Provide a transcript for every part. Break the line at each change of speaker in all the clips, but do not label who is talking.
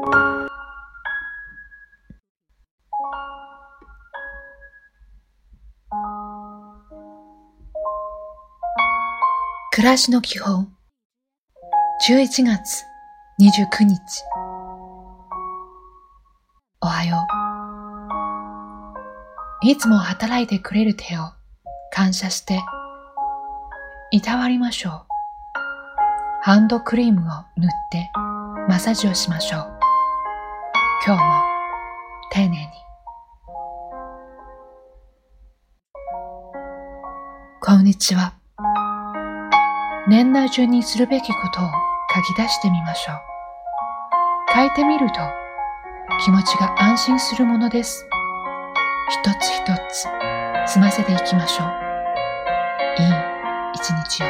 暮らしの基本。11月29日。おはよう。いつも働いてくれる手を感謝していたわりましょう。ハンドクリームを塗ってマッサージをしましょう。今日も丁寧にこんにちは年内中にするべきことを書き出してみましょう。書いてみると気持ちが安心するものです。一つ一つ済ませていきましょう。いい一日を。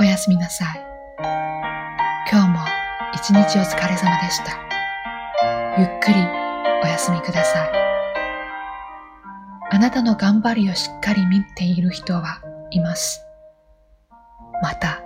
おやすみなさい。今日も一日お疲れ様でした。ゆっくりお休みください。あなたの頑張りをしっかり見ている人はいます。また。